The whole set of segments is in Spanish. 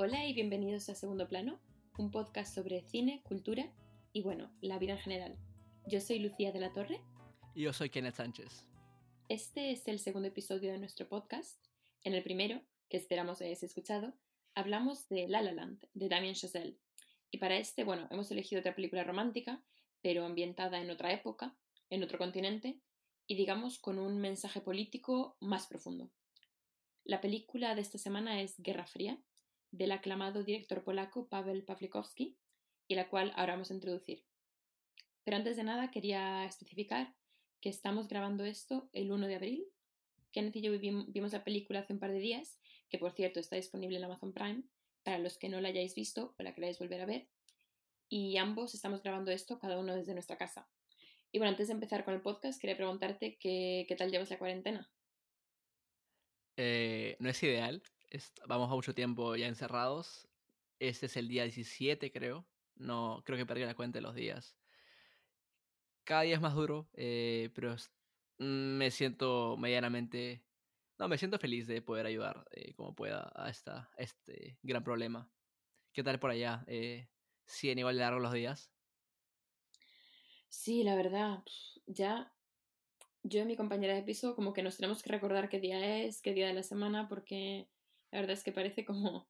Hola y bienvenidos a Segundo Plano, un podcast sobre cine, cultura y bueno, la vida en general. Yo soy Lucía de la Torre. Y yo soy Kenneth Sánchez. Este es el segundo episodio de nuestro podcast. En el primero, que esperamos hayáis escuchado, hablamos de La La Land, de Damien Chazelle. Y para este, bueno, hemos elegido otra película romántica, pero ambientada en otra época, en otro continente, y digamos con un mensaje político más profundo. La película de esta semana es Guerra Fría, del aclamado director polaco Pavel Pawlikowski, y la cual ahora vamos a introducir. Pero antes de nada quería especificar que estamos grabando esto el 1 de abril. Kenneth y yo vimos la película hace un par de días, que por cierto está disponible en Amazon Prime, para los que no la hayáis visto o la queráis volver a ver. Y ambos estamos grabando esto cada uno desde nuestra casa. Y bueno, antes de empezar con el podcast, quería preguntarte qué, tal llevas la cuarentena. Eh, no es ideal, vamos a mucho tiempo ya encerrados. Este es el día 17, creo. No, creo que perdí la cuenta de los días. Cada día es más duro, eh, pero mm, me siento medianamente... No, me siento feliz de poder ayudar eh, como pueda a, esta, este gran problema. ¿Qué tal por allá? Eh, ¿Siguen igual de largos los días? Sí, la verdad, ya yo y mi compañera de piso como que nos tenemos que recordar qué día es, qué día de la semana, porque la verdad es que parece como,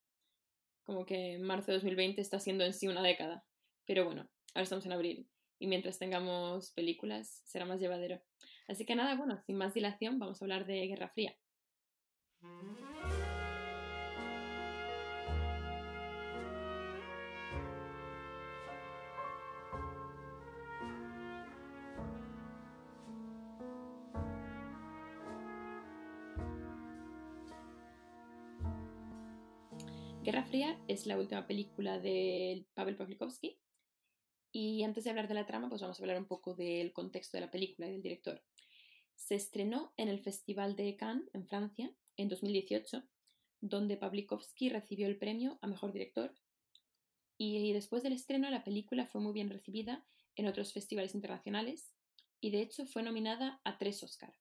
como que marzo de 2020 está siendo en sí una década. Pero bueno, ahora estamos en abril y mientras tengamos películas será más llevadero. Así que nada, bueno, sin más dilación vamos a hablar de Guerra Fría. Es la última película de Pavel Pawlikowski. Y antes de hablar de la trama, pues vamos a hablar un poco del contexto de la película y del director. Se estrenó en el Festival de Cannes, en Francia, en 2018, donde Pawlikowski recibió el premio a Mejor Director. Y después del estreno, la película fue muy bien recibida en otros festivales internacionales y de hecho fue nominada a tres Oscar.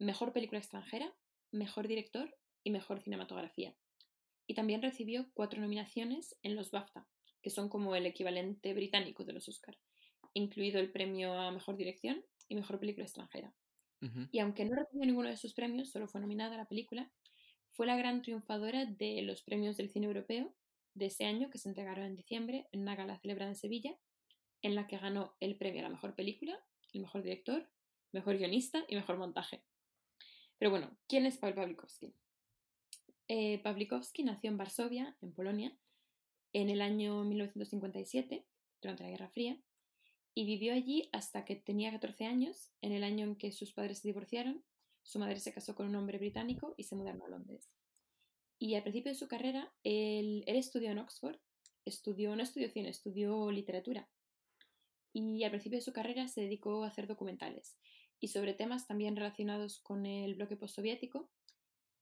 Mejor Película Extranjera, Mejor Director y Mejor Cinematografía y también recibió cuatro nominaciones en los BAFTA, que son como el equivalente británico de los Oscar, incluido el premio a Mejor Dirección y Mejor Película Extranjera. Y aunque no recibió ninguno de esos premios, solo fue nominada la película, fue la gran triunfadora de los premios del cine europeo de ese año que se entregaron en diciembre en una gala celebrada en Sevilla, en la que ganó el premio a la mejor película, el mejor director, mejor guionista y mejor montaje. Pero bueno, ¿quién es Paul Pawlikowski? Eh, Pawlikowski nació en Varsovia, en Polonia, en el año 1957, durante la Guerra Fría, y vivió allí hasta que tenía 14 años, en el año en que sus padres se divorciaron, su madre se casó con un hombre británico y se mudaron a Londres. Y al principio de su carrera, él, estudió en Oxford, estudió, no estudió cine, estudió literatura. Y al principio de su carrera se dedicó a hacer documentales y sobre temas también relacionados con el bloque postsoviético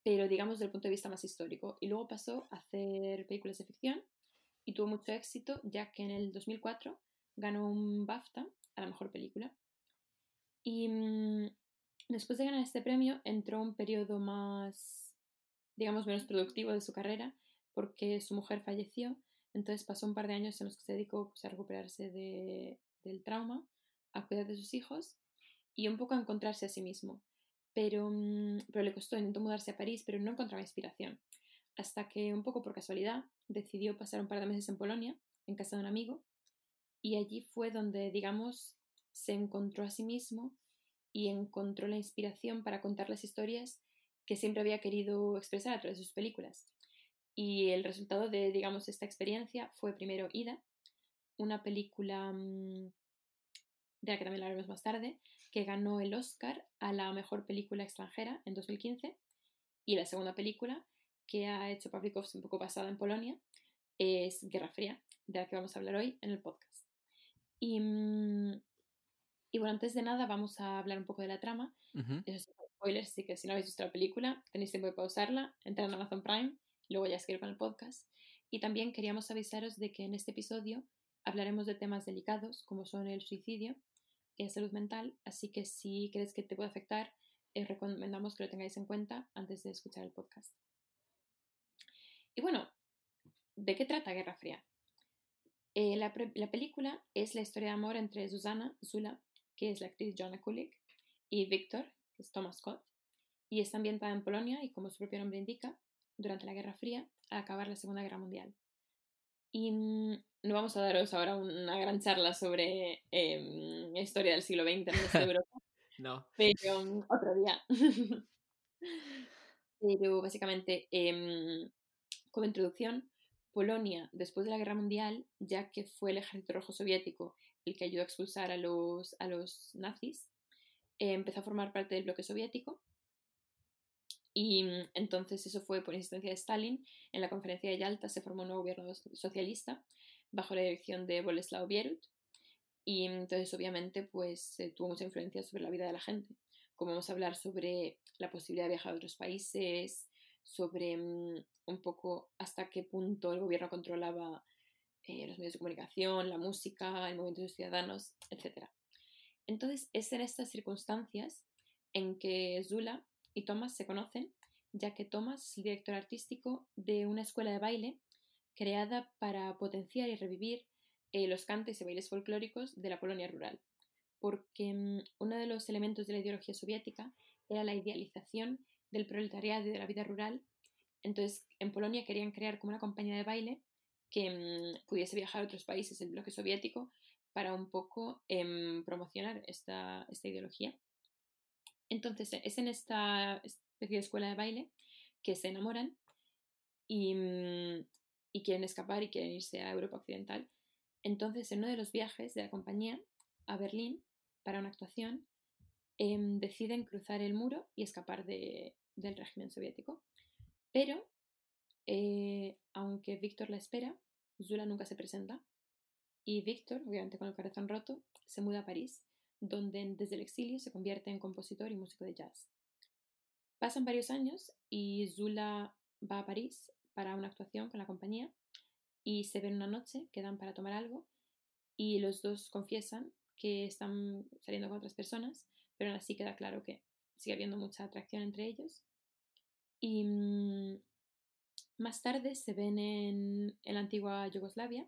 pero digamos desde el punto de vista más histórico. Y luego pasó a hacer películas de ficción y tuvo mucho éxito, ya que en el 2004 ganó un BAFTA a la mejor película. Y mm, después de ganar este premio entró un periodo más, digamos, menos productivo de su carrera, porque su mujer falleció, entonces pasó un par de años en los que se dedicó pues, a recuperarse de, del trauma, a cuidar de sus hijos y un poco a encontrarse a sí mismo pero, mm, pero le costó, intentó mudarse a París, pero no encontraba inspiración. Hasta que, un poco por casualidad, decidió pasar un par de meses en Polonia, en casa de un amigo, y allí fue donde, digamos, se encontró a sí mismo y encontró la inspiración para contar las historias que siempre había querido expresar a través de sus películas. Y el resultado de, digamos, esta experiencia fue primero Ida, una película mm, de la que también hablaremos más tarde, que ganó el Oscar a la mejor película extranjera en 2015. Y la segunda película que ha hecho Pawlikowski un poco basada en Polonia es Guerra Fría, de la que vamos a hablar hoy en el podcast. Y, mm, y bueno, antes de nada vamos a hablar un poco de la trama. Eso spoilers, así que si no habéis visto la película, tenéis tiempo de pausarla, entrar en Amazon Prime, y luego ya seguir con el podcast. Y también queríamos avisaros de que en este episodio hablaremos de temas delicados como son el suicidio y salud mental, así que si crees que te puede afectar, eh, recomendamos que lo tengáis en cuenta antes de escuchar el podcast. Y bueno, ¿de qué trata Guerra Fría? Eh, la, película es la historia de amor entre Susana, Zula, que es la actriz Joanna Kulik, y Victor, que es Thomas Scott, y está ambientada en Polonia y, como su propio nombre indica, durante la Guerra Fría, al acabar la Segunda Guerra Mundial. Y mm, no vamos a daros ahora una gran charla sobre eh, historia del siglo XX en Europa. no. Pero mm, otro día. pero básicamente, em, como introducción, Polonia, después de la Guerra Mundial, ya que fue el Ejército Rojo Soviético el que ayudó a expulsar a los, a los nazis, eh, empezó a formar parte del bloque soviético. Y entonces eso fue por insistencia de Stalin. En la conferencia de Yalta se formó un nuevo gobierno socialista bajo la dirección de Boleslav Bierut. Y entonces obviamente pues tuvo mucha influencia sobre la vida de la gente. Como vamos a hablar sobre la posibilidad de viajar a otros países, sobre mm, un poco hasta qué punto el gobierno controlaba eh, los medios de comunicación, la música, el movimiento de los ciudadanos, etc. Entonces es en estas circunstancias en que Zula y Thomas se conocen, ya que Thomas es director artístico de una escuela de baile creada para potenciar y revivir eh, los cantes y bailes folclóricos de la Polonia rural, porque mm, uno de los elementos de la ideología soviética era la idealización del proletariado y de la vida rural. Entonces, en Polonia querían crear como una compañía de baile que mm, pudiese viajar a otros países del bloque soviético para un poco em, promocionar esta, ideología. Entonces, es en esta especie de escuela de baile que se enamoran y, mm, y quieren escapar y quieren irse a Europa Occidental. Entonces, en uno de los viajes de la compañía a Berlín para una actuación, Em, deciden cruzar el muro y escapar del régimen soviético. Pero, eh, aunque Víctor la espera, Zula nunca se presenta. Y Víctor, obviamente con el corazón roto, se muda a París, donde desde el exilio se convierte en compositor y músico de jazz. Pasan varios años y Zula va a París para una actuación con la compañía y se ven una noche, quedan para tomar algo y los dos confiesan que están saliendo con otras personas pero aún así queda claro que sigue habiendo mucha atracción entre ellos. Y mm, más tarde se ven en, la antigua Yugoslavia.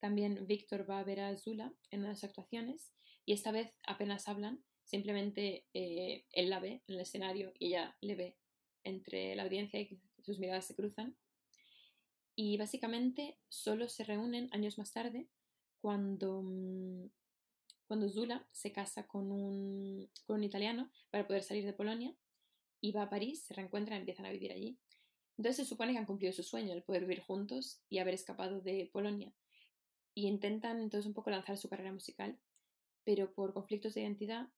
También Víctor va a ver a Zula en una de las actuaciones y esta vez apenas hablan, simplemente eh, él la ve en el escenario y ella le ve entre la audiencia y sus miradas se cruzan. Y básicamente solo se reúnen años más tarde cuando mm, cuando Zula se casa con un, con un italiano para poder salir de Polonia y va a París, se reencuentran empiezan a vivir allí. Entonces se supone que han cumplido su sueño, el poder vivir juntos y haber escapado de Polonia. Y intentan entonces un poco lanzar su carrera musical, pero por conflictos de identidad,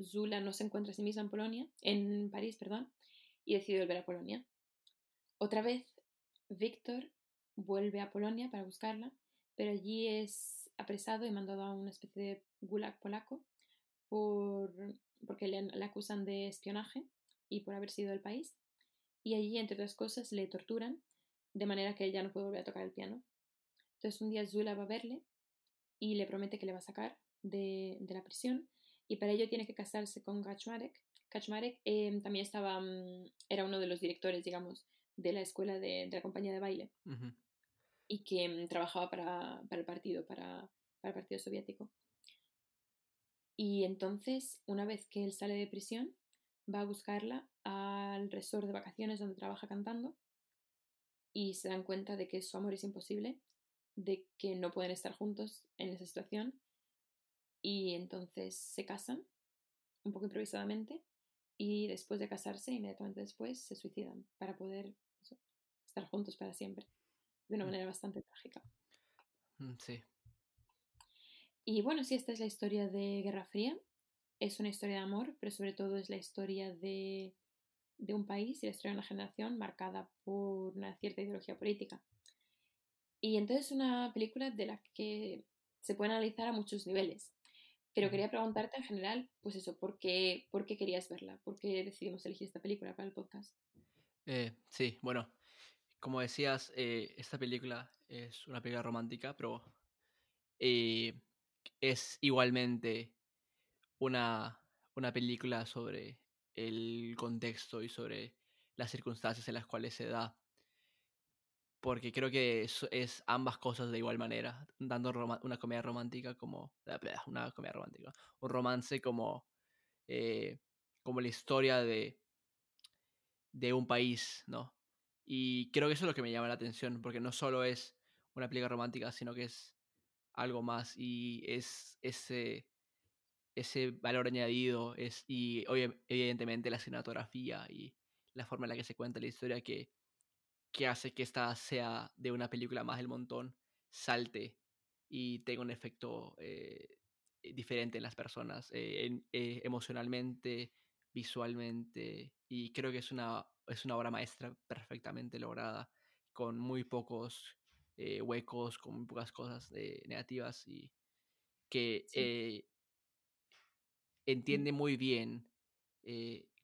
Zula no se encuentra a sí misma en Polonia, en París, perdón, y decide volver a Polonia. Otra vez, Víctor vuelve a Polonia para buscarla, pero allí es apresado y mandado a una especie de gulag polaco por, porque le, acusan de espionaje y por haber sido del país. Y allí, entre otras cosas, le torturan de manera que ella no puede volver a tocar el piano. Entonces un día Zula va a verle y le promete que le va a sacar de, la prisión y para ello tiene que casarse con Kaczmarek. Kaczmarek em, también estaba, mm, era uno de los directores, digamos, de la escuela de, la compañía de baile y que mm, trabajaba para, el partido, para, el partido soviético. Y entonces, una vez que él sale de prisión, va a buscarla al resort de vacaciones donde trabaja cantando y se dan cuenta de que su amor es imposible, de que no pueden estar juntos en esa situación y entonces se casan un poco improvisadamente y después de casarse, inmediatamente después, se suicidan para poder estar juntos para siempre de una mm. manera bastante trágica. Mm, sí. Y bueno, sí, esta es la historia de Guerra Fría. Es una historia de amor, pero sobre todo es la historia de, de un país y la historia de una generación marcada por una cierta ideología política. Y entonces es una película de la que se puede analizar a muchos niveles. Pero quería preguntarte en general, pues eso, ¿por qué, por qué querías verla? ¿Por qué decidimos elegir esta película para el podcast? Eh, sí, bueno, como decías, eh, esta película es una película romántica, pero eh, es igualmente una, una película sobre el contexto y sobre las circunstancias en las cuales se da. Porque creo que es, ambas cosas de igual manera, dando una comedia romántica como, una comedia romántica, un romance como, eh, como la historia de, de un país, ¿no? Y creo que eso es lo que me llama la atención, porque no solo es una película romántica, sino que es algo más y es ese, ese valor añadido es, y evidentemente la cinematografía y la forma en la que se cuenta la historia que, que hace que esta sea de una película más del montón, salte y tenga un efecto eh, diferente en las personas, eh, eh, emocionalmente, visualmente, y creo que es una, es una obra maestra perfectamente lograda, con muy pocos huecos, con muy pocas cosas negativas y que entiende muy bien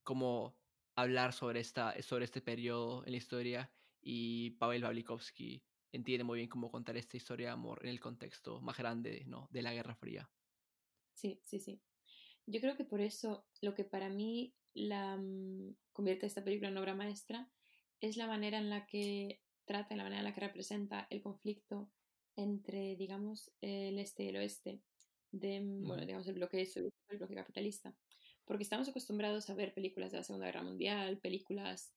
cómo hablar sobre, esta, sobre este periodo en la historia y Pavel Pawlikowski entiende muy bien cómo contar esta historia de amor en el contexto más grande ¿no? de la Guerra Fría. Sí, sí, sí. Yo creo que por eso lo que para mí la mm, convierte esta película en obra maestra es la manera en la que trata, la manera en la que representa el conflicto entre, digamos, el este y el oeste, de, mm, bueno, digamos, el bloque soviético y el bloque capitalista. Porque estamos acostumbrados a ver películas de la Segunda Guerra Mundial, películas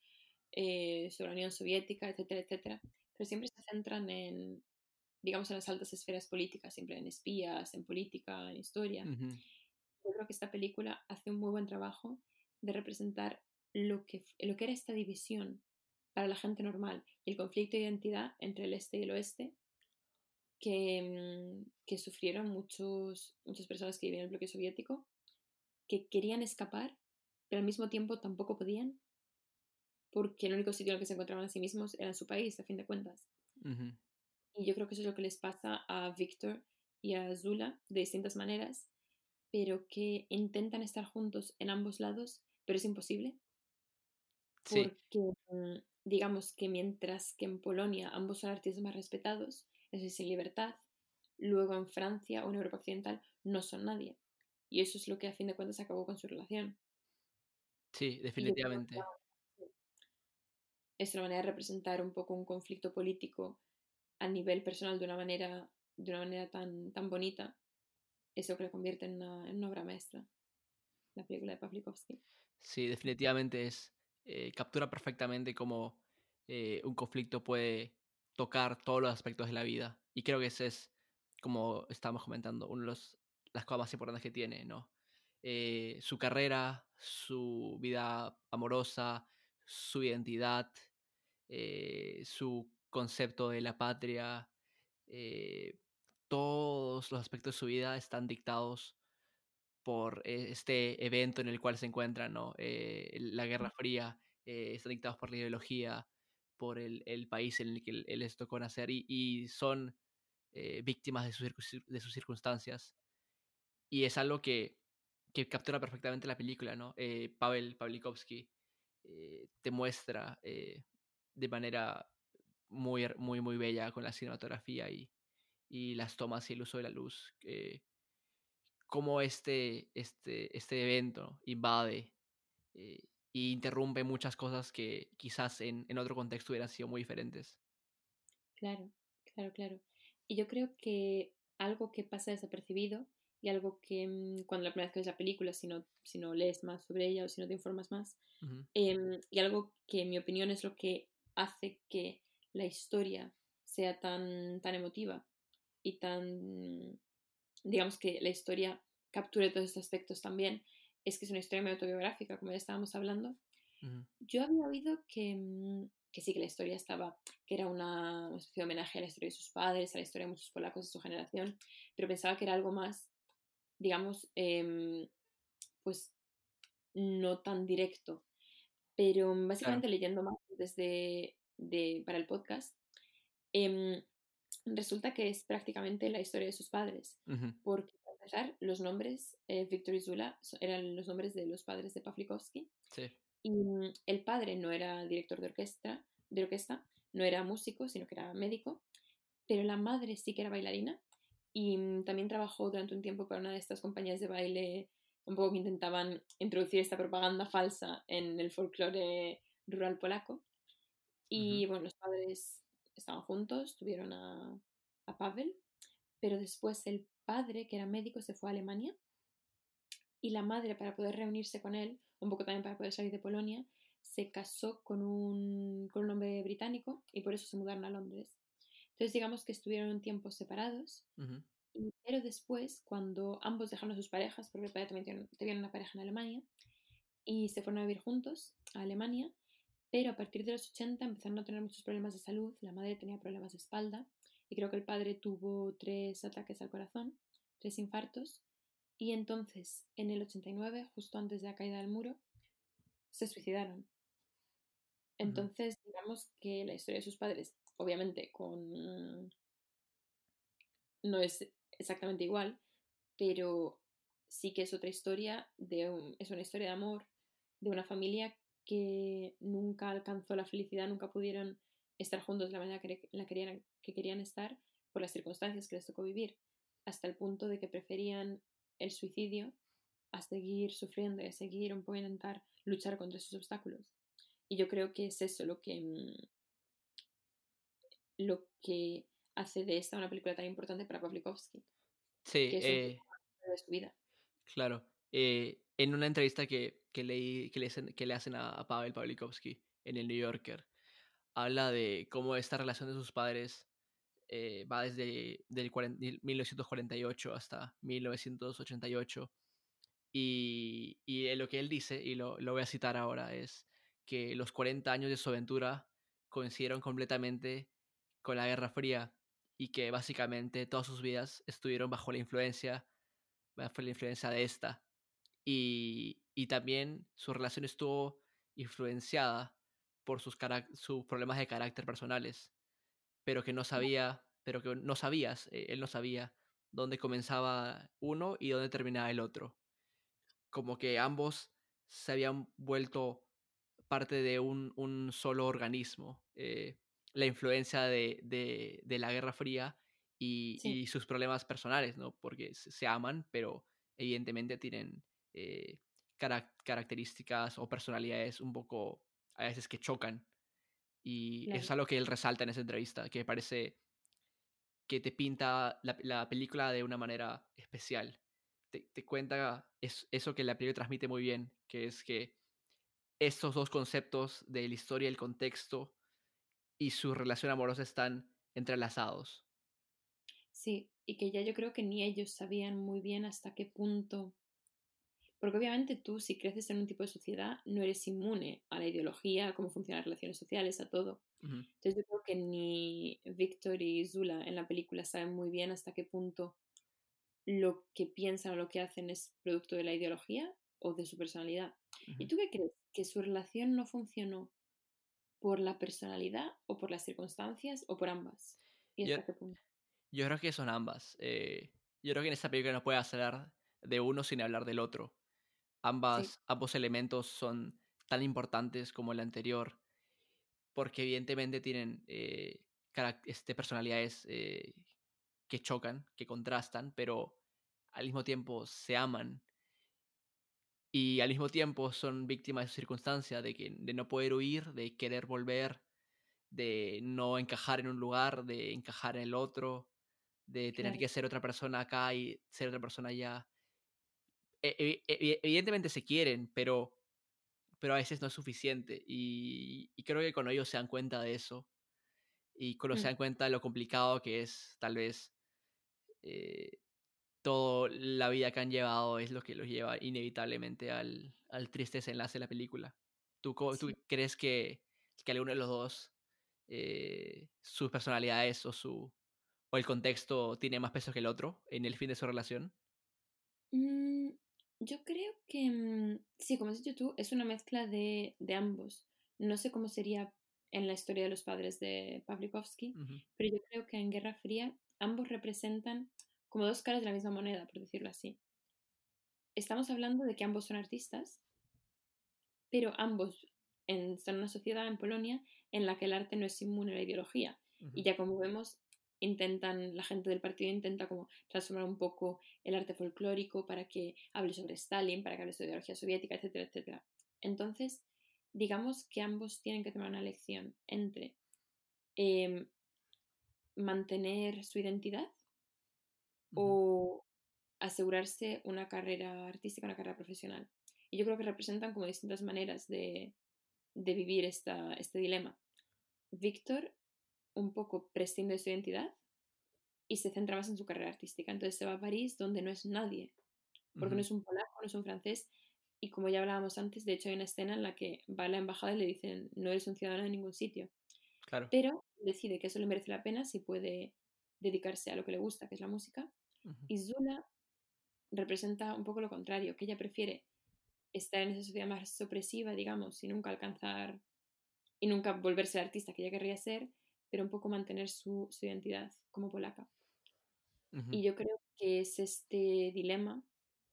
eh, sobre la Unión Soviética, etcétera, etcétera, pero siempre se centran en, digamos, en las altas esferas políticas, siempre en espías, en política, en historia. Yo creo que esta película hace un muy buen trabajo de representar lo que, lo que era esta división para la gente normal y el conflicto de identidad entre el este y el oeste que, mm, que sufrieron muchos, muchas personas que vivían en el bloque soviético, que querían escapar, pero al mismo tiempo tampoco podían, porque el único sitio en el que se encontraban a sí mismos era en su país, a fin de cuentas. Y yo creo que eso es lo que les pasa a Víctor y a Zula de distintas maneras, pero que intentan estar juntos en ambos lados, pero es imposible. Porque mm, digamos que mientras que en Polonia ambos son artistas más respetados, es decir, sin libertad, luego en Francia o en Europa Occidental no son nadie. Y eso es lo que a fin de cuentas acabó con su relación. Sí, definitivamente. Es una manera de representar un poco un conflicto político a nivel personal de una manera, de una manera tan, tan bonita. Eso que lo convierte en una, en una obra maestra, la película de Pavlikovsky. Sí, definitivamente es. Eh, captura perfectamente cómo eh, un conflicto puede tocar todos los aspectos de la vida. Y creo que ese es, como estábamos comentando, una de los, las cosas más importantes que tiene, ¿no? Eh, su carrera, su vida amorosa, su identidad, su concepto de la patria, todos los aspectos de su vida están dictados por este evento en el cual se encuentran, ¿no? la Guerra Fría, están dictados por la ideología, por el, el país en el que les tocó nacer y, son eh, víctimas de, de, sus circunstancias. Y es algo que, que captura perfectamente la película, ¿no? Eh, Pavel Pawlikowski eh, te muestra de manera muy, muy, muy bella con la cinematografía y, y las tomas y el uso de la luz, cómo este, este, este evento invade y interrumpe muchas cosas que quizás en, en otro contexto hubieran sido muy diferentes. Claro, claro, claro. Y yo creo que algo que pasa desapercibido y algo que mm, cuando la primera vez que ves la película, si no, si no lees más sobre ella o si no te informas más, em, y algo que en mi opinión es lo que hace que la historia sea tan, tan emotiva y tan, digamos que la historia capture todos estos aspectos también, es que es una historia muy autobiográfica, como ya estábamos hablando. Yo había oído que, mm, que, sí, que la historia estaba, que era una, especie de homenaje a la historia de sus padres, a la historia de muchos polacos de su generación, pero pensaba que era algo más, digamos, em, pues no tan directo. Pero básicamente leyendo más desde de, para el podcast, em, resulta que es prácticamente la historia de sus padres, porque los nombres, eh, Víctor y Zula, eran los nombres de los padres de Pavlikovsky. Y mm, el padre no era director de orquesta, de orquesta, no era músico, sino que era médico, pero la madre sí que era bailarina y mm, también trabajó durante un tiempo para una de estas compañías de baile un poco que intentaban introducir esta propaganda falsa en el folclore rural polaco. Y bueno, los padres estaban juntos, tuvieron a, a Pavel, pero después el padre, que era médico, se fue a Alemania y la madre, para poder reunirse con él, un poco también para poder salir de Polonia, se casó con un, con un hombre británico y por eso se mudaron a Londres. Entonces digamos que estuvieron un tiempo separados, pero después, cuando ambos dejaron a sus parejas, porque el padre también tenía una pareja en Alemania, y se fueron a vivir juntos a Alemania, pero a partir de los 80 empezaron a tener muchos problemas de salud, la madre tenía problemas de espalda, y creo que el padre tuvo tres ataques al corazón, tres infartos, y entonces en el 89, justo antes de la caída del muro, se suicidaron. Entonces, digamos que la historia de sus padres, obviamente, con no es exactamente igual, pero sí que es otra historia, de es una historia de amor de una familia que nunca alcanzó la felicidad, nunca pudieron estar juntos de la manera que, la querían, que querían estar por las circunstancias que les tocó vivir, hasta el punto de que preferían el suicidio a seguir sufriendo y a seguir un poco intentar luchar contra esos obstáculos. Y yo creo que es eso lo que, mm, lo que hace de esta una película tan importante para Pavlikovsky. Sí, que es eh, de su vida. claro. Eh, en una entrevista que, que leí, que le hacen, que le hacen a, Pavel Pavlikovsky en el New Yorker, habla de cómo esta relación de sus padres eh, va desde del 1948 hasta 1988. Y, y, lo que él dice, y lo, lo voy a citar ahora, es que los 40 años de su aventura coincidieron completamente con la Guerra Fría y que básicamente todas sus vidas estuvieron bajo la influencia, bajo la influencia de esta. Y, y también su relación estuvo influenciada por sus, sus problemas de carácter personales, pero que no sabía, pero que no sabías, eh, él no sabía dónde comenzaba uno y dónde terminaba el otro. Como que ambos se habían vuelto parte de un, un solo organismo. Eh, la influencia de, de, de, la Guerra Fría y, y, sus problemas personales, ¿no? Porque se, aman, pero evidentemente tienen eh, características o personalidades un poco a veces que chocan. Y eso es algo que él resalta en esa entrevista, que parece que te pinta la, la película de una manera especial. Te, te cuenta es, eso que la película transmite muy bien, que es que estos dos conceptos de la historia, el contexto y su relación amorosa están entrelazados. Sí, y que ya yo creo que ni ellos sabían muy bien hasta qué punto. Porque obviamente tú, si creces en un tipo de sociedad, no eres inmune a la ideología, a cómo funcionan las relaciones sociales, a todo. Entonces yo creo que ni Víctor y Zula en la película saben muy bien hasta qué punto lo que piensan o lo que hacen es producto de la ideología o de su personalidad. ¿Y tú qué crees? ¿Que su relación no funcionó por la personalidad o por las circunstancias o por ambas? ¿Y yo, hasta qué punto? Yo creo que son ambas. Eh, yo creo que en esta película no puede hablar de uno sin hablar del otro. Ambas, sí. Ambos elementos son tan importantes como el anterior, porque evidentemente tienen eh, este, personalidades eh, que chocan, que contrastan, pero al mismo tiempo se aman y al mismo tiempo son víctimas de su circunstancia, de, que, de no poder huir, de querer volver, de no encajar en un lugar, de encajar en el otro, de tener claro. que ser otra persona acá y ser otra persona allá. E, evidentemente se quieren, pero, pero a veces no es suficiente. Y, y, creo que cuando ellos se dan cuenta de eso, y cuando mm. se dan cuenta de lo complicado que es tal vez eh, toda la vida que han llevado es lo que los lleva inevitablemente al, al triste desenlace de la película. ¿Tú, sí. ¿tú crees que, que alguno de los dos, eh, sus personalidades o, su, o el contexto tiene más peso que el otro en el fin de su relación? Mm, yo creo que, mm, sí, como has dicho tú, es una mezcla de, de ambos. No sé cómo sería en la historia de los padres de Pavlikovsky, uh -huh. pero yo creo que en Guerra Fría ambos representan como dos caras de la misma moneda, por decirlo así. Estamos hablando de que ambos son artistas, pero ambos están en una sociedad en Polonia en la que el arte no es inmune a la ideología. Uh -huh. Y ya como vemos, intentan, la gente del partido intenta como transformar un poco el arte folclórico para que hable sobre Stalin, para que hable sobre ideología soviética, etcétera, etcétera. Entonces, digamos que ambos tienen que tomar una lección entre eh, mantener su identidad o asegurarse una carrera artística, una carrera profesional. Y yo creo que representan como distintas maneras de, de vivir esta, este dilema. Víctor un poco prescinde de su identidad y se centra más en su carrera artística. Entonces se va a París donde no es nadie, porque no es un polaco, no es un francés. Y como ya hablábamos antes, de hecho hay una escena en la que va a la embajada y le dicen, no eres un ciudadano de ningún sitio. Claro. Pero decide que eso le merece la pena si puede dedicarse a lo que le gusta, que es la música. Y Zula representa un poco lo contrario, que ella prefiere estar en esa sociedad más opresiva, digamos, y nunca alcanzar y nunca volverse la artista que ella querría ser, pero un poco mantener su, su identidad como polaca. Y yo creo que es este dilema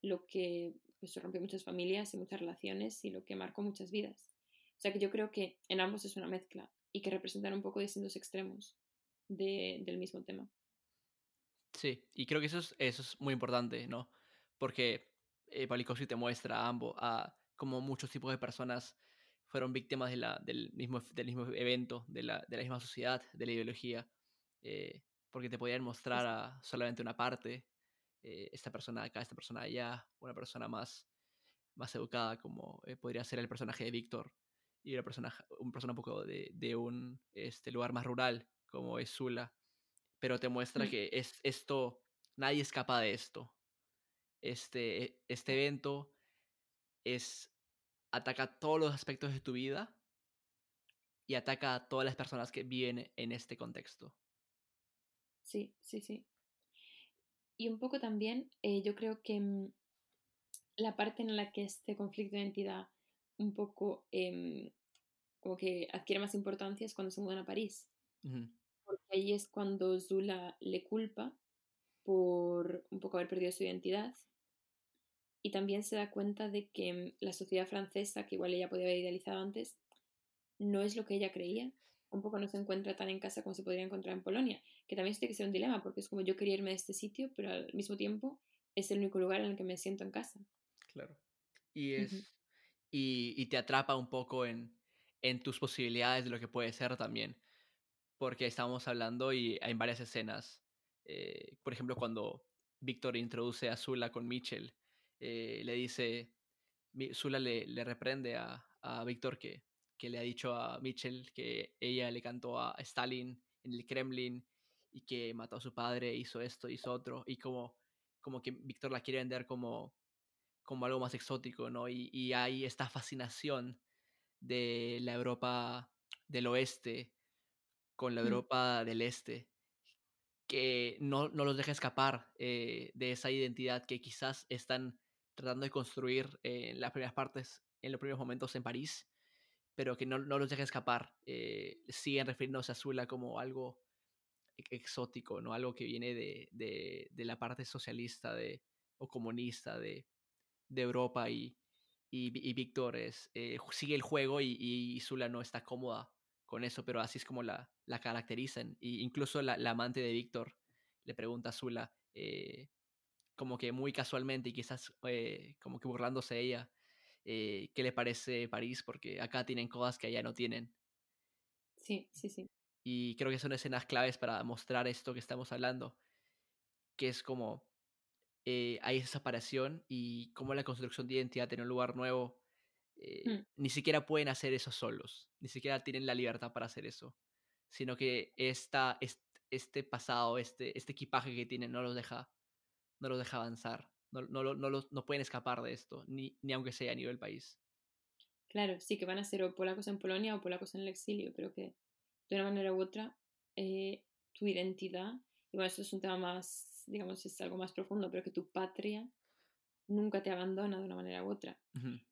lo que pues, rompe muchas familias y muchas relaciones y lo que marcó muchas vidas. O sea que yo creo que en ambos es una mezcla y que representan un poco distintos extremos de, del mismo tema. Sí, y creo que eso es, eso es muy importante, ¿no? Porque eh, te muestra a ambos, a como muchos tipos de personas fueron víctimas de la, del, mismo, del mismo evento, de la, de la misma sociedad, de la ideología, eh, porque te podían mostrar a solamente una parte, eh, esta persona acá, esta persona allá, una persona más, más educada como eh, podría ser el personaje de Víctor, y una persona, un persona un poco de, de, un este, lugar más rural como es Zula, pero te muestra mm. que es, esto, nadie escapa de esto. Este, este evento es ataca todos los aspectos de tu vida y ataca a todas las personas que viven en este contexto. Sí, sí, sí. Y un poco también, eh, yo creo que mm, la parte en la que este conflicto de identidad un poco em, como que adquiere más importancia es cuando se mudan a París. Porque ahí es cuando Zula le culpa por un poco haber perdido su identidad y también se da cuenta de que la sociedad francesa, que igual ella podía haber idealizado antes, no es lo que ella creía. Un poco no se encuentra tan en casa como se podría encontrar en Polonia, que también tiene que ser un dilema, porque es como yo quería irme de este sitio, pero al mismo tiempo es el único lugar en el que me siento en casa. Claro. Y, es, y, te atrapa un poco en, en tus posibilidades de lo que puede ser también, porque estamos hablando y hay varias escenas, eh, por ejemplo, cuando Víctor introduce a Zula con Mitchell, eh, le dice, Zula le, le reprende a, a Víctor que, que le ha dicho a Mitchell que ella le cantó a Stalin en el Kremlin y que mató a su padre, hizo esto, hizo otro, y como, como que Víctor la quiere vender como, como algo más exótico, ¿no? Y, y hay esta fascinación de la Europa del oeste con la Europa del este que no, no los deja escapar eh, de esa identidad que quizás están tratando de construir eh, las primeras partes, en los primeros momentos en París, pero que no, no los deja escapar. Eh, siguen refiriéndose a Zula como algo exótico, ¿no? Algo que viene de, de, de la parte socialista de, o comunista de, de Europa y, y, Víctor es, eh, sigue el juego y, y, Zula no está cómoda con eso, pero así es como la, la caracterizan. Y incluso la, la amante de Víctor le pregunta a Zula, eh, como que muy casualmente y quizás eh, como que burlándose de ella, eh, qué le parece París, porque acá tienen cosas que allá no tienen. Sí, sí, sí. Y creo que son escenas claves para mostrar esto que estamos hablando, que es como eh, hay esa separación y cómo la construcción de identidad en un lugar nuevo, mm. ni siquiera pueden hacer eso solos, ni siquiera tienen la libertad para hacer eso, sino que esta, este pasado, este, este equipaje que tienen no los deja no los deja avanzar. No, no, no, los, no pueden escapar de esto, ni, ni aunque sea a nivel país. Claro, sí que van a ser o polacos en Polonia o polacos en el exilio, pero que de una manera u otra eh, tu identidad, y bueno, eso es un tema más, digamos, es algo más profundo, pero que tu patria nunca te abandona de una manera u otra.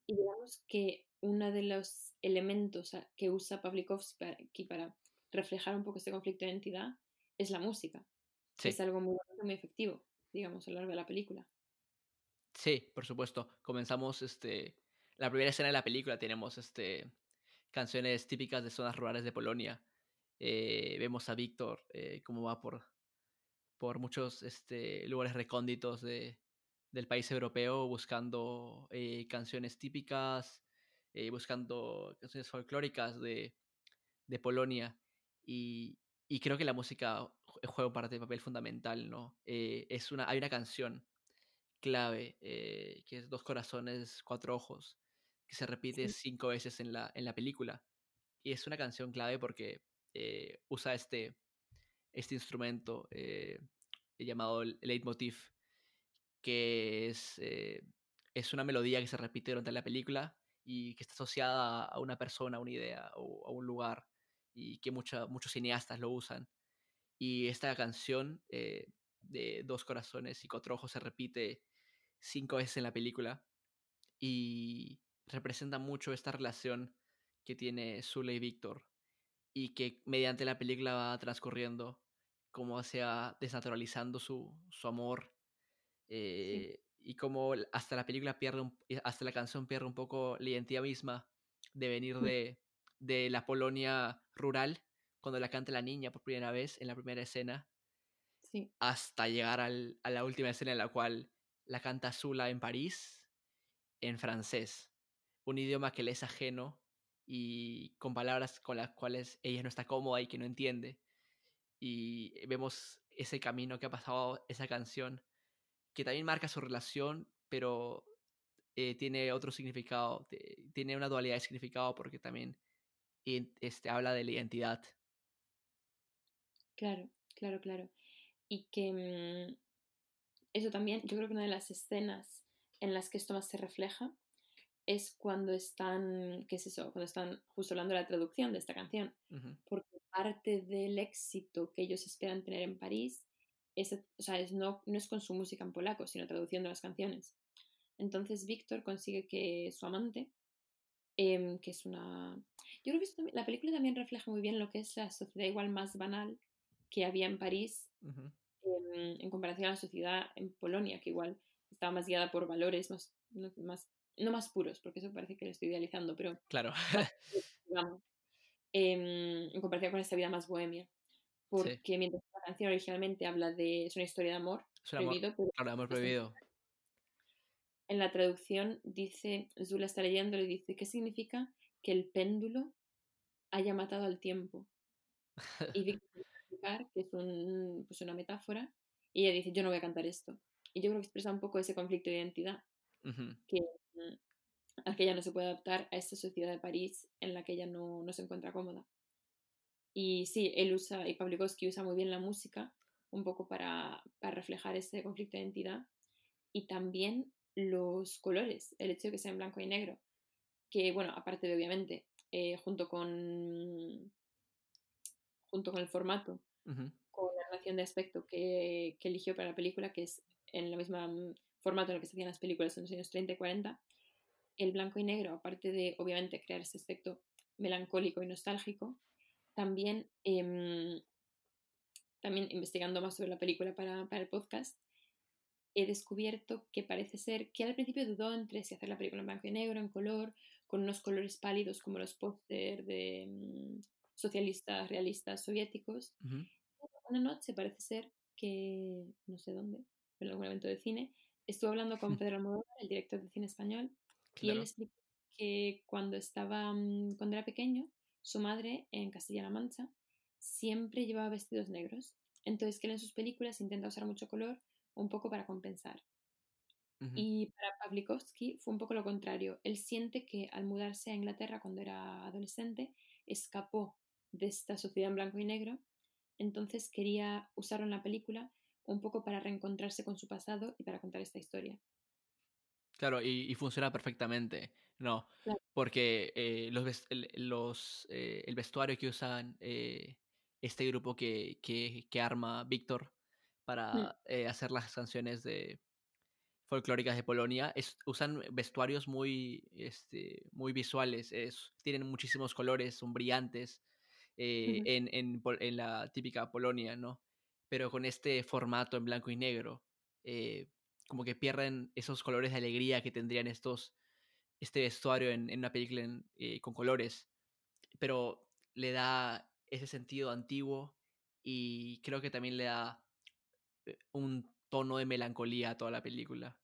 Y digamos que uno de los elementos que usa Pavlikovsky para, para reflejar un poco este conflicto de identidad es la música. Es algo muy, muy efectivo digamos, a lo largo de la película. Sí, por supuesto. Comenzamos, este, la primera escena de la película tenemos, este, canciones típicas de zonas rurales de Polonia. Eh, vemos a Víctor eh, cómo va por, por muchos este, lugares recónditos de, del país europeo buscando eh, canciones típicas, buscando canciones folclóricas de, de Polonia. Y, y, creo que la música juega parte de papel fundamental, ¿no? Eh, es una, hay una canción clave, eh, que es Dos corazones, cuatro ojos, que se repite cinco veces en la, en la película. Y es una canción clave porque eh, usa este, este instrumento llamado leitmotiv, que es, es una melodía que se repite durante la película y que está asociada a una persona, a una idea o a un lugar y que mucha, muchos cineastas lo usan. Y esta canción eh, de Dos Corazones y Cuatro Ojos se repite cinco veces en la película y representa mucho esta relación que tiene Zule y Víctor y que mediante la película va transcurriendo cómo se va desnaturalizando su, su amor eh, y cómo hasta la película pierde, eh, hasta la canción pierde un poco la identidad misma de venir mm. de, de la Polonia rural cuando la canta la niña por primera vez en la primera escena. Hasta llegar al, a la última escena en la cual la canta Zula en París en francés. Un idioma que le es ajeno y con palabras con las cuales ella no está cómoda y que no entiende. Y vemos ese camino que ha pasado esa canción, que también marca su relación, pero eh, tiene otro significado, tiene una dualidad de significado porque también este, habla de la identidad Claro, claro, claro. Y que mm, eso también, yo creo que una de las escenas en las que esto más se refleja es cuando están, ¿qué es eso? Cuando están justo hablando de la traducción de esta canción. Porque parte del éxito que ellos esperan tener en París es, o sea, es no, no es con su música en polaco, sino traduciendo las canciones. Entonces Víctor consigue que su amante, em, que es una... Yo creo que la película también refleja muy bien lo que es la sociedad igual más banal que había en París en, comparación a la sociedad en Polonia, que igual estaba más guiada por valores más, no, más, no más puros, porque eso parece que lo estoy idealizando, pero... Claro. Em, en comparación con esta vida más bohemia. Porque mientras la canción originalmente habla de... Es una historia de amor. prohibido, claro, amor prohibido. En la traducción dice, Zula está leyendo y dice, ¿qué significa que el péndulo haya matado al tiempo? Y que es un, pues una metáfora, y ella dice, yo no voy a cantar esto. Y yo creo que expresa un poco ese conflicto de identidad, que, mm, a que ella no se puede adaptar a esta sociedad de París en la que ella no, no se encuentra cómoda. Y sí, él usa, y Pawlikowski usa muy bien la música, un poco para, para reflejar ese conflicto de identidad, y también los colores, el hecho de que sea en blanco y negro, que bueno, aparte de obviamente, eh, junto con junto con el formato, con la relación de aspecto que, eligió para la película, que es en el mismo mm, formato en el que se hacían las películas en los años 30 y 40, el blanco y negro, aparte de obviamente crear ese aspecto melancólico y nostálgico, también, eh, también investigando más sobre la película para, para, el podcast, he descubierto que parece ser que al principio dudó entre si hacer la película en blanco y negro, en color, con unos colores pálidos como los póster de, mm, socialistas, realistas, soviéticos. Una noche parece ser que, no sé dónde, en algún evento de cine, estuvo hablando con Pedro Almodóvar, el director de cine español, y él explicó que cuando estaba, mm, cuando era pequeño, su madre en Castilla-La Mancha siempre llevaba vestidos negros. Entonces que él en sus películas intenta usar mucho color un poco para compensar. Y para Pawlikowski fue un poco lo contrario. Él siente que al mudarse a Inglaterra cuando era adolescente, escapó de esta sociedad en blanco y negro, entonces quería usarlo en la película un poco para reencontrarse con su pasado y para contar esta historia. Claro, y, funciona perfectamente, ¿no? Porque eh, los, el, los, eh, el vestuario que usan eh, este grupo que, que, arma Víctor para mm. hacer las canciones de folclóricas de Polonia es, usan vestuarios muy, este, muy visuales, es, tienen muchísimos colores, son brillantes, eh, en, en, en, la típica Polonia, ¿no? Pero con este formato en blanco y negro, eh, como que pierden esos colores de alegría que tendrían estos, este vestuario en, en una película eh, con colores, pero le da ese sentido antiguo y creo que también le da un tono de melancolía a toda la película.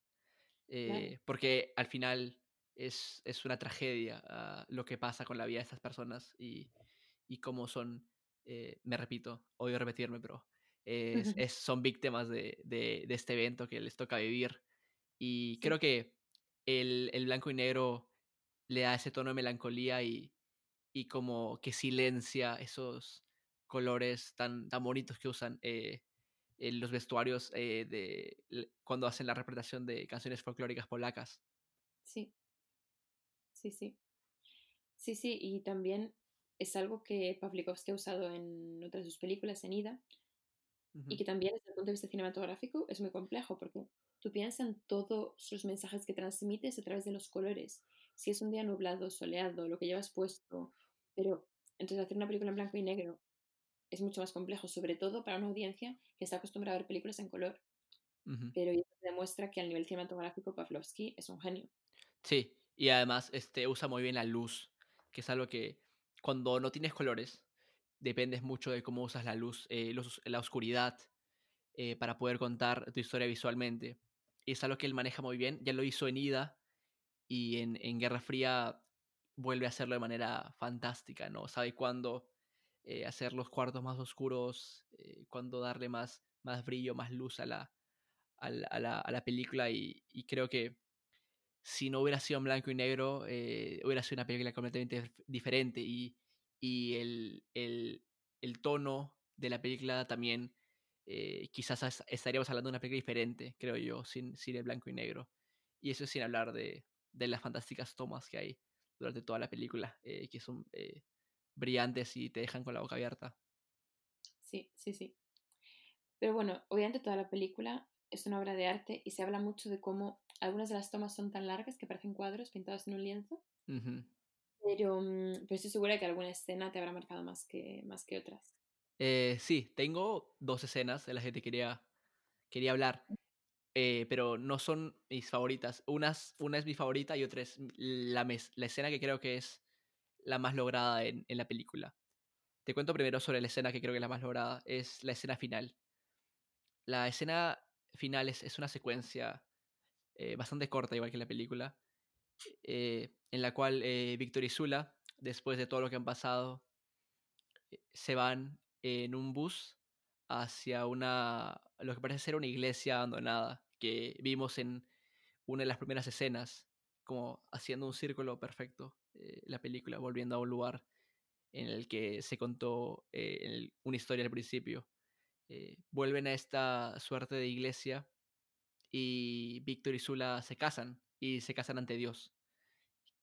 Porque al final es, es una tragedia ah, lo que pasa con la vida de estas personas y, y cómo son, eh, me repito, odio repetirme, pero es, es, son víctimas de, de, de, este evento que les toca vivir. Y sí. creo que el, el, blanco y negro le da ese tono de melancolía y, y como que silencia esos colores tan, tan bonitos que usan eh, en los vestuarios eh, de cuando hacen la representación de canciones folclóricas polacas. Sí, sí, sí. Sí, sí, y también es algo que Pawlikowski ha usado en otras de sus películas, en Ida, uh -huh. y que también desde el punto de vista cinematográfico es muy complejo, porque tú piensas en todos los mensajes que transmites a través de los colores. Si es un día nublado, soleado, lo que llevas puesto, pero entonces hacer una película en blanco y negro es mucho más complejo, sobre todo para una audiencia que está acostumbrada a ver películas en color. Uh -huh. Pero eso demuestra que al nivel cinematográfico Pavlovsky es un genio. Sí, y además este, usa muy bien la luz, que es algo que cuando no tienes colores, dependes mucho de cómo usas la luz, eh, la oscuridad, eh, para poder contar tu historia visualmente. Y es algo que él maneja muy bien, ya lo hizo en Ida y en, Guerra Fría vuelve a hacerlo de manera fantástica, ¿no? Sabe cuándo eh, hacer los cuartos más oscuros, eh, cuándo darle más, brillo, más luz a la, película y, creo que si no hubiera sido en blanco y negro, eh, hubiera sido una película completamente diferente y, y el, el, el, tono de la película también eh, quizás estaríamos hablando de una película diferente, creo yo, sin, sin el blanco y negro. Y eso sin hablar de, de las fantásticas tomas que hay durante toda la película, eh, que son brillantes y te dejan con la boca abierta. Sí, sí, sí. Pero bueno, obviamente toda la película es una obra de arte y se habla mucho de cómo algunas de las tomas son tan largas que parecen cuadros pintados en un lienzo. Uh -huh. pero, mm, pero estoy segura que alguna escena te habrá marcado más que, más que otras. Eh, sí, tengo dos escenas de las que te quería, quería hablar, eh, pero no son mis favoritas. Unas, una es mi favorita y otra es la, mes, la escena que creo que es la más lograda en, en la película. Te cuento primero sobre la escena que creo que es la más lograda, es la escena final. La escena final es, una secuencia eh, bastante corta, igual que la película, eh, en la cual eh, Víctor y Zula, después de todo lo que han pasado, se van en un bus hacia una, lo que parece ser una iglesia abandonada, que vimos en una de las primeras escenas, como haciendo un círculo perfecto, la película, volviendo a un lugar en el que se contó una historia al principio. Eh, vuelven a esta suerte de iglesia y Víctor y Zula se casan y se casan ante Dios,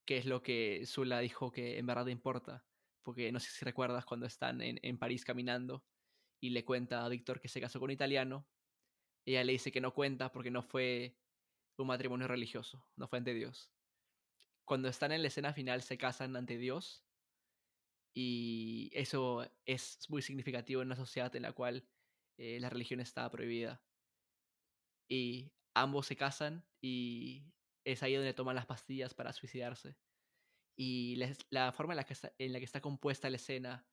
que es lo que Zula dijo que en verdad importa, porque no sé si recuerdas cuando están en, en París caminando y le cuenta a Víctor que se casó con un italiano, ella le dice que no cuenta porque no fue un matrimonio religioso, no fue ante Dios. Cuando están en la escena final se casan ante Dios y eso es muy significativo en una sociedad en la cual eh, la religión está prohibida. Y ambos se casan y es ahí donde toman las pastillas para suicidarse. Y la, forma en la, que está, en la que está compuesta la escena,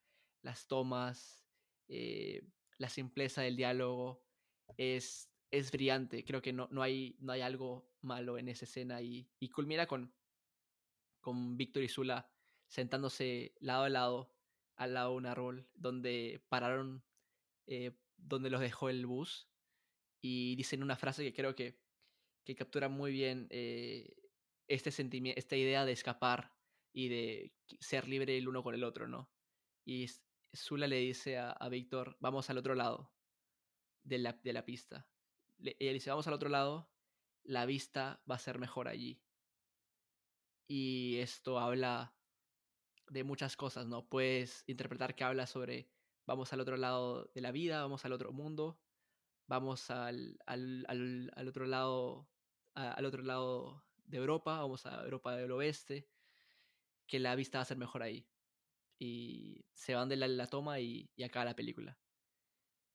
las tomas, eh, la simpleza del diálogo, es, es brillante. Creo que no, no, hay, no hay algo malo en esa escena y, y culmina con, con Víctor y Zula sentándose lado a lado al lado de un árbol donde pararon eh, donde los dejó el bus y dicen una frase que creo que, que captura muy bien eh, este sentimiento, esta idea de escapar y de ser libre el uno con el otro, ¿no? Y Zula le dice a, a Víctor, vamos al otro lado de la, de la pista. Le, ella dice, vamos al otro lado, la vista va a ser mejor allí. Y esto habla de muchas cosas, ¿no? Puedes interpretar que habla sobre vamos al otro lado de la vida, vamos al otro mundo, vamos al, al, al, al otro lado, al otro lado de Europa, vamos a Europa del Oeste, que la vista va a ser mejor ahí. Y se van de la, toma y, y, acaba la película.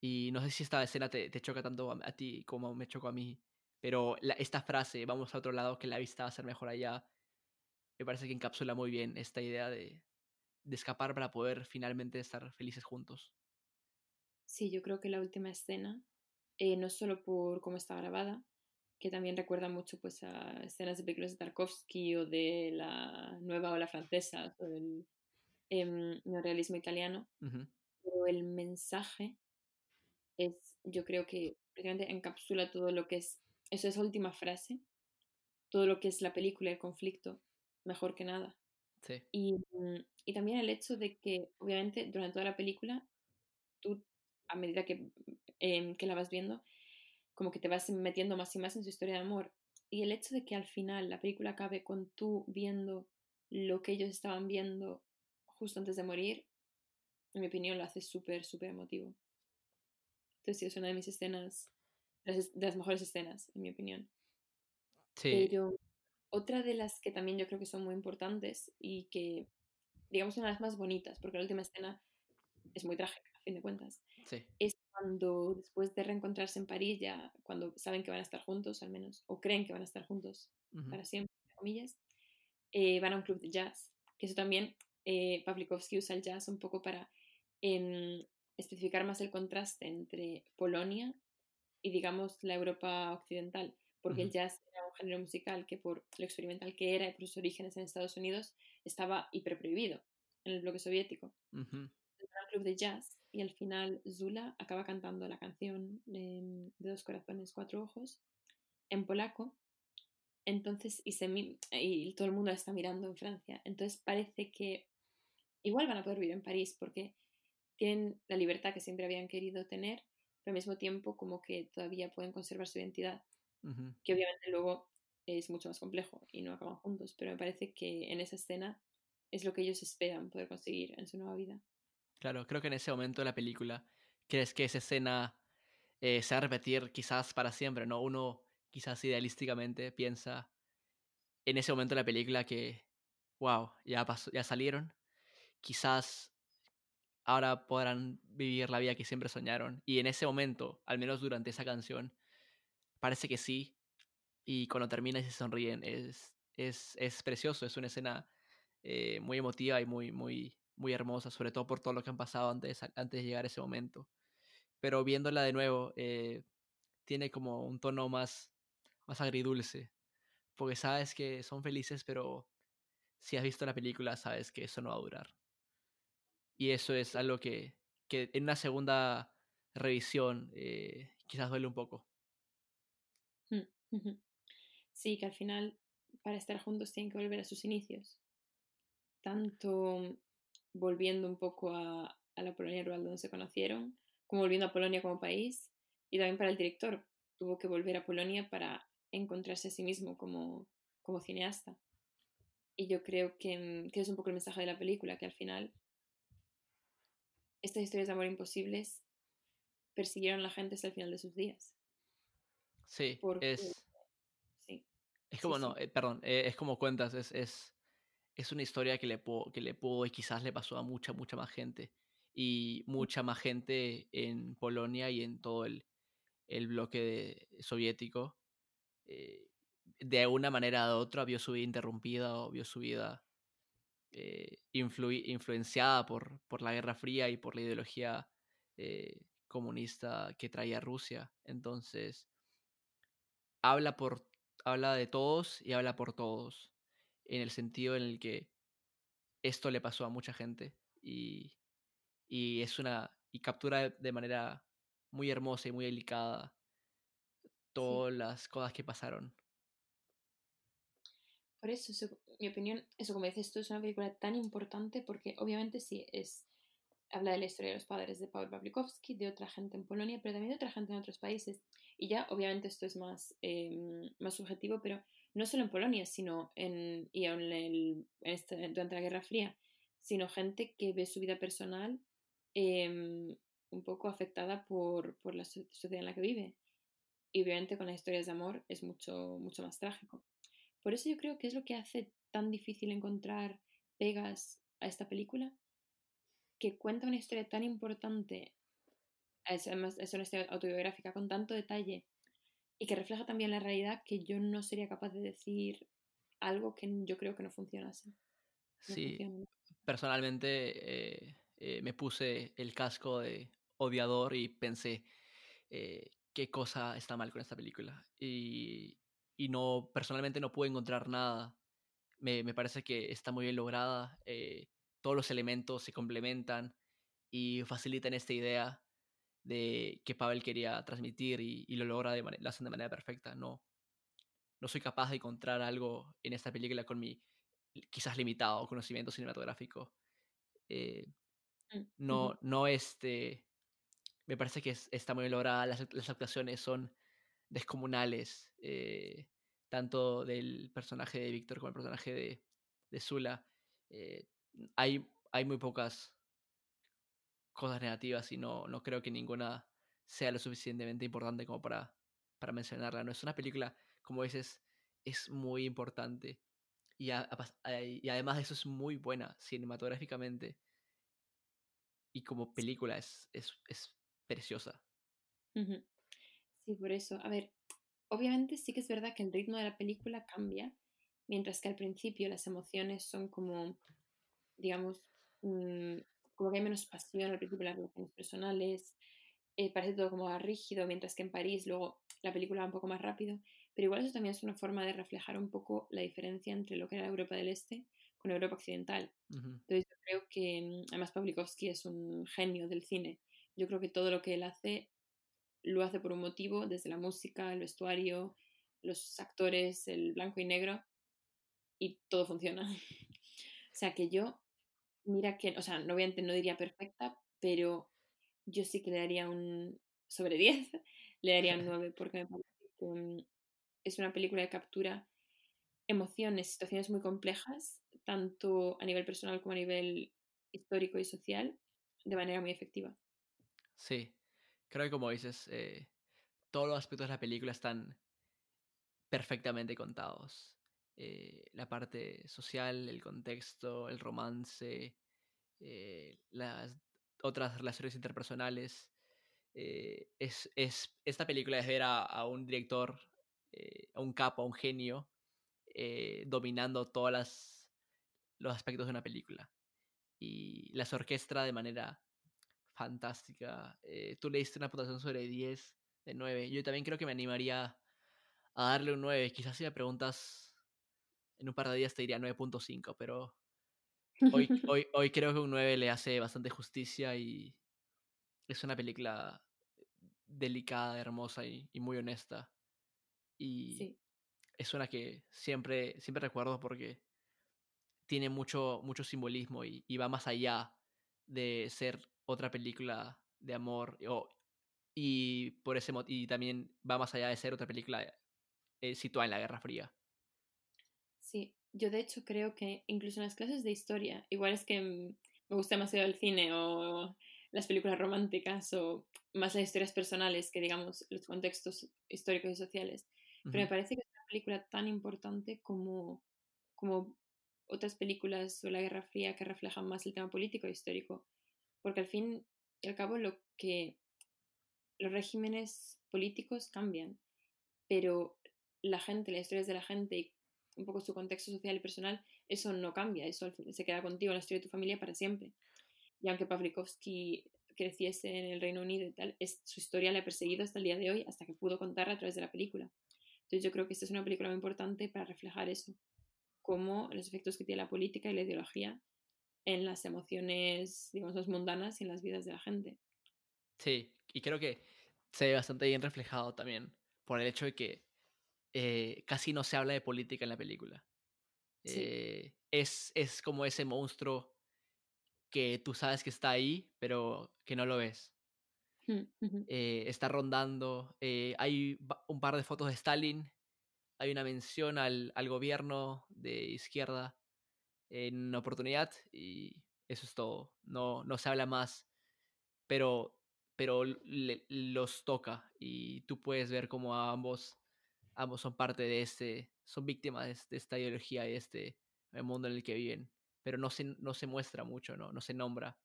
Y no sé si esta escena te, te choca tanto a, ti como me chocó a mí, pero esta frase, vamos a otro lado, que la vista va a ser mejor allá, me parece que encapsula muy bien esta idea de, de escapar para poder finalmente estar felices juntos. Sí, yo creo que la última escena, eh, no solo por cómo está grabada, que también recuerda mucho pues, a escenas de películas de Tarkovsky o de la nueva ola francesa o del eh, neorealismo italiano, uh -huh. pero el mensaje es, yo creo que prácticamente encapsula todo lo que es, eso es última frase, todo lo que es la película, el conflicto, mejor que nada. Sí. Y, mm, y también el hecho de que, obviamente, durante toda la película, tú, a medida que, em, que la vas viendo, como que te vas metiendo más y más en su historia de amor. Y el hecho de que al final la película acabe con tú viendo lo que ellos estaban viendo justo antes de morir, en mi opinión, lo hace súper, súper emotivo. Entonces, sí, es una de mis escenas, de las, de las mejores escenas, en mi opinión. Sí. Pero otra de las que también yo creo que son muy importantes y que, digamos, una de las más bonitas, porque la última escena es muy trágica, a fin de cuentas, Sí. es cuando después de reencontrarse en París, ya cuando saben que van a estar juntos, al menos, o creen que van a estar juntos para siempre, entre comillas, eh, van a un club de jazz, que eso también eh, Pawlikowski usa el jazz un poco para em, especificar más el contraste entre Polonia y, digamos, la Europa occidental, porque el jazz un género musical que por lo experimental que era y por sus orígenes en Estados Unidos estaba hiperprohibido en el bloque soviético. Ujú. Era un club de jazz y al final Zula acaba cantando la canción em, de Dos Corazones, Cuatro Ojos en polaco. Entonces, y, se, y todo el mundo la está mirando en Francia. Entonces parece que igual van a poder vivir en París porque tienen la libertad que siempre habían querido tener, pero al mismo tiempo como que todavía pueden conservar su identidad, Ujú. que obviamente luego es mucho más complejo y no acaban juntos, pero me parece que en esa escena es lo que ellos esperan poder conseguir en su nueva vida. Claro, creo que en ese momento de la película, crees que esa escena eh, se va a repetir quizás para siempre, ¿no? Uno quizás idealísticamente piensa en ese momento de la película que, wow, ya, pasó, ya salieron, quizás ahora podrán vivir la vida que siempre soñaron. Y en ese momento, al menos durante esa canción, parece que sí. Y cuando termina y se sonríen, es, es, es precioso, es una escena eh, muy emotiva y muy, muy, muy hermosa, sobre todo por todo lo que han pasado antes, antes de llegar a ese momento. Pero viéndola de nuevo, eh, tiene como un tono más, más agridulce, porque sabes que son felices, pero si has visto la película sabes que eso no va a durar. Y eso es algo que, que en una segunda revisión eh, quizás duele un poco. Mm. Sí, que al final para estar juntos tienen que volver a sus inicios. Tanto volviendo un poco a, la Polonia rural donde se conocieron, como volviendo a Polonia como país. Y también para el director, tuvo que volver a Polonia para encontrarse a sí mismo como, cineasta. Y yo creo que, que es un poco el mensaje de la película, que al final estas historias de amor imposibles persiguieron a la gente hasta el final de sus días. Sí, Porque, es, sí, es como, sí. no, eh, perdón, eh, es como cuentas, es, es, es una historia que le, puedo, que le pudo y quizás le pasó a mucha, mucha más gente. Y mucha más gente en Polonia y en todo el, el bloque de- soviético. eh, de una manera u otra vio su vida interrumpida o vio su vida influi- influenciada por, por la Guerra Fría y por la ideología comunista que traía Rusia. Entonces, habla, por, habla de todos y habla por todos, en el sentido en el que esto le pasó a mucha gente y, y es una y captura de, manera muy hermosa y muy delicada sí. todas las cosas que pasaron. Por eso, eso, mi opinión, eso como dices tú, es una película tan importante porque obviamente sí, es, habla de la historia de los padres de Paweł Pawlikowski, de otra gente en Polonia, pero también de otra gente en otros países. Y ya, obviamente, esto es más, eh, más subjetivo, pero no solo en Polonia, sino en, y en el, en este, durante la Guerra Fría, sino gente que ve su vida personal eh, un poco afectada por, por la sociedad en la que vive. Y obviamente con las historias de amor es mucho, mucho más trágico. Por eso yo creo que es lo que hace tan difícil encontrar pegas a esta película, que cuenta una historia tan importante, es, además es una historia autobiográfica con tanto detalle y que refleja también la realidad que yo no sería capaz de decir algo que yo creo que no funcionase. No Sí, funciona. personalmente eh, eh, me puse el casco de odiador y pensé eh, qué cosa está mal con esta película. Y, y no, personalmente no pude encontrar nada. Me, me parece que está muy bien lograda. eh, todos los elementos se complementan y facilitan esta idea. De que Pavel quería transmitir y, lo logra de lo hacen de manera perfecta. No, no soy capaz de encontrar algo en esta película con mi quizás limitado conocimiento cinematográfico. Eh, mm, no, no este. Me parece que está muy lograda. Las, las, actuaciones son descomunales. Eh, tanto del personaje de Víctor como el personaje de, de Zula. Eh, hay, hay muy pocas cosas negativas y no, no creo que ninguna sea lo suficientemente importante como para, para mencionarla. No es una película, como dices, es muy importante. Y, y además de eso es muy buena cinematográficamente. Y como película es, es, es preciosa. Sí, por eso. A ver, obviamente sí que es verdad que el ritmo de la película cambia, mientras que al principio las emociones son como, digamos, mm, como que hay menos pasión al principio las relaciones personales, eh, parece todo como rígido, mientras que en París luego la película va un poco más rápido, pero igual eso también es una forma de reflejar un poco la diferencia entre lo que era Europa del Este con Europa Occidental. Entonces yo creo que, mm, además Pavlikovsky es un genio del cine, yo creo que todo lo que él hace lo hace por un motivo, desde la música, el vestuario, los actores, el blanco y negro, y todo funciona. o sea que yo mira que, o sea, no, obviamente no diría perfecta, pero yo sí que le daría un sobre 10, le daría un 9 porque me parece que mm, es una película que captura emociones, situaciones muy complejas, tanto a nivel personal como a nivel histórico y social, de manera muy efectiva. Sí, creo que como dices, eh, todos los aspectos de la película están perfectamente contados. Eh, la parte social, el contexto, el romance, eh, las otras relaciones interpersonales. Eh, es, es, esta película es ver a, un director, a un capo, a un genio, dominando todos los aspectos de una película. Y las orquestra de manera fantástica. tú le diste una puntuación sobre 10 de 9. Yo también creo que me animaría a darle un 9. Quizás si me preguntas en un par de días te diría 9.5, pero hoy, hoy, hoy creo que un 9 le hace bastante justicia y es una película delicada, hermosa y, muy honesta. Y es una que siempre, siempre recuerdo porque tiene mucho, mucho simbolismo y, va más allá de ser otra película de amor y por ese y también va más allá de ser otra película eh, situada en la Guerra Fría. Sí, yo de hecho creo que incluso en las clases de historia, igual es que mm, me gusta más el cine o las películas románticas o más las historias personales que digamos los contextos históricos y sociales, pero me parece que es una película tan importante como, como otras películas sobre la Guerra Fría que reflejan más el tema político e histórico, porque al fin y al cabo lo que los regímenes políticos cambian, pero la gente, las historias de la gente y un poco su contexto social y personal, eso no cambia, eso se queda contigo en la historia de tu familia para siempre. Y aunque Pavlikovsky creciese en el Reino Unido y tal, es, su historia le ha perseguido hasta el día de hoy, hasta que pudo contarla a través de la película. Entonces yo creo que esta es una película muy importante para reflejar eso, cómo los efectos que tiene la política y la ideología en las emociones, digamos, mundanas y en las vidas de la gente. Sí, y creo que se ve bastante bien reflejado también por el hecho de que eh, casi no se habla de política en la película. Eh, es, es como ese monstruo que tú sabes que está ahí, pero que no lo ves. Eh, está rondando. hay un par de fotos de Stalin. Hay una mención al, al gobierno de izquierda en oportunidad y eso es todo. No, no se habla más, pero, pero los toca y tú puedes ver como a ambos ambos son parte de este, son víctimas de, esta ideología y de este mundo en el que viven, pero no se, no se muestra mucho, ¿no? no se nombra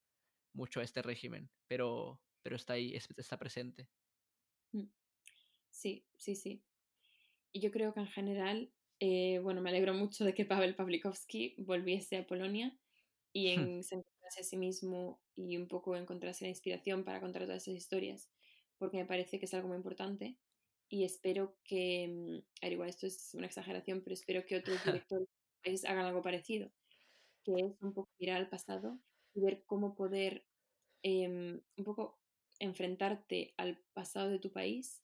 mucho a este régimen, pero, pero está ahí, está presente. Mm. Sí, sí, sí. Y yo creo que en general, eh, bueno, me alegro mucho de que Pavel Pawlikowski volviese a Polonia y en, se encontrase a sí mismo y un poco encontrase la inspiración para contar todas esas historias, porque me parece que es algo muy importante y espero que, mm, igual esto es una exageración, pero espero que otros directores hagan algo parecido, que es un poco mirar al pasado y ver cómo poder em, un poco enfrentarte al pasado de tu país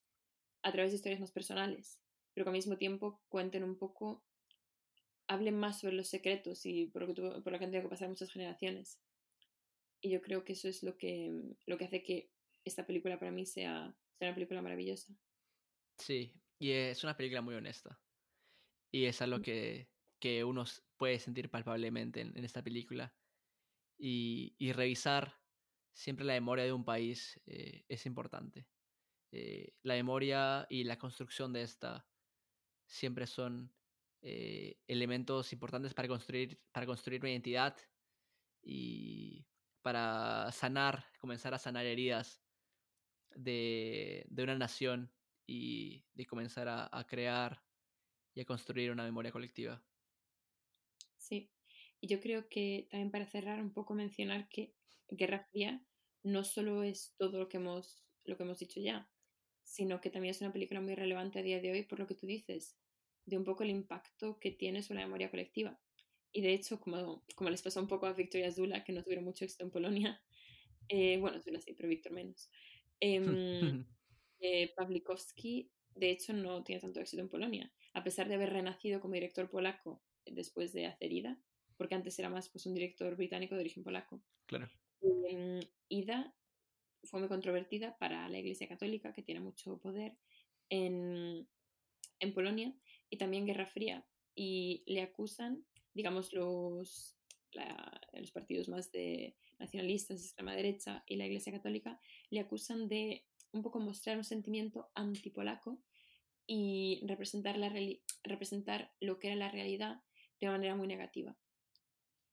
a través de historias más personales, pero que al mismo tiempo cuenten un poco, hablen más sobre los secretos y por lo que, por lo que han tenido que pasar muchas generaciones. Y yo creo que eso es lo que, lo que hace que esta película para mí sea, sea una película maravillosa. Sí, y es una película muy honesta. Y es algo que, que uno puede sentir palpablemente en, esta película. Y, y, revisar siempre la memoria de un país eh, es importante. Eh, la memoria y la construcción de esta siempre son eh, elementos importantes para construir, para construir una identidad y para sanar, comenzar a sanar heridas de, de una nación y de comenzar a, a, crear y a construir una memoria colectiva. Sí, y yo creo que también para cerrar un poco mencionar que Guerra Fría no solo es todo lo que hemos, lo que hemos dicho ya, sino que también es una película muy relevante a día de hoy por lo que tú dices, de un poco el impacto que tiene sobre la memoria colectiva. Y de hecho, como, como les pasó un poco a Victoria Zula, que no tuvieron mucho éxito en Polonia, eh, bueno, Zula sí, pero Víctor menos. Eh, eh, Pawlikowski, de hecho, no tiene tanto éxito en Polonia, a pesar de haber renacido como director polaco después de hacer Ida, porque antes era más pues, un director británico de origen polaco. Claro. Em, Ida fue muy controvertida para la Iglesia Católica, que tiene mucho poder en, en Polonia, y también Guerra Fría. Y le acusan, digamos, los, los partidos más de nacionalistas, extrema derecha y la Iglesia Católica, le acusan de un poco mostrar un sentimiento antipolaco y representar, la, representar lo que era la realidad de una manera muy negativa.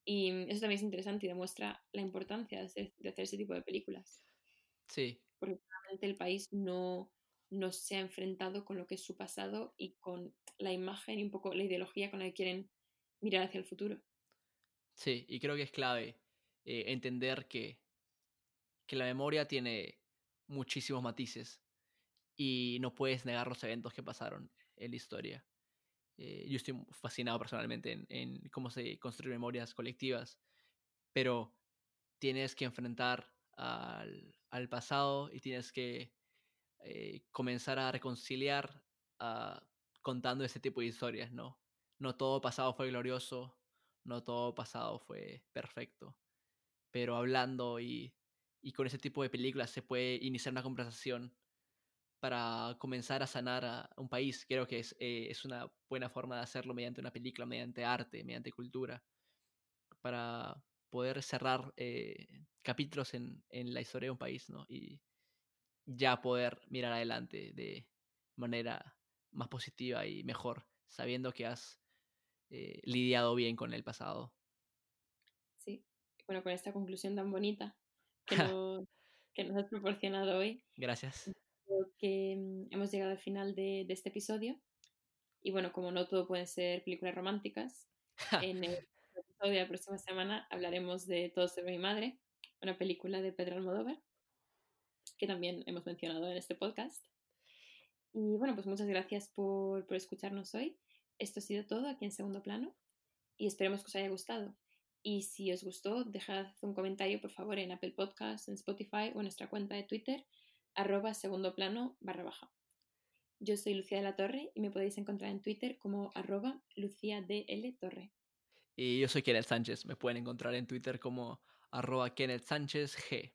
Y eso también es interesante y demuestra la importancia de hacer, de hacer ese tipo de películas. Sí. Porque realmente el país no, no se ha enfrentado con lo que es su pasado y con la imagen y un poco la ideología con la que quieren mirar hacia el futuro. Sí, y creo que es clave eh, entender que, que la memoria tiene muchísimos matices y no puedes negar los eventos que pasaron en la historia. Eh, yo estoy fascinado personalmente en, en, cómo se construyen memorias colectivas, pero tienes que enfrentar al, al pasado y tienes que eh, comenzar a reconciliar uh, contando ese tipo de historias, ¿no? No todo pasado fue glorioso, no todo pasado fue perfecto, pero hablando y, y con ese tipo de películas se puede iniciar una conversación para comenzar a sanar a un país. Creo que es, eh, es una buena forma de hacerlo mediante una película, mediante arte, mediante cultura, para poder cerrar eh, capítulos en, en, la historia de un país, ¿no? Y ya poder mirar adelante de manera más positiva y mejor, sabiendo que has eh, lidiado bien con el pasado. Sí, bueno, con esta conclusión tan bonita que, nos, que nos has proporcionado hoy. Gracias. Creo que mm, hemos llegado al final de, de este episodio. Y bueno, como no todo pueden ser películas románticas, en el episodio de la próxima semana hablaremos de Todo sobre mi madre, una película de Pedro Almodóvar, que también hemos mencionado en este podcast. Y bueno, pues muchas gracias por, por escucharnos hoy. Esto ha sido todo aquí en segundo plano y esperemos que os haya gustado. Y si os gustó, dejad un comentario por favor en Apple Podcasts, en Spotify o en nuestra cuenta de Twitter, arroba segundo plano barra baja. Yo soy Lucía de la Torre y me podéis encontrar en Twitter como arroba Lucía Torre. Y yo soy Kenneth Sánchez. Me pueden encontrar en Twitter como arroba Kenneth Sánchez G.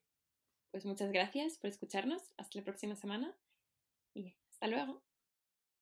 Pues muchas gracias por escucharnos. Hasta la próxima semana y hasta luego.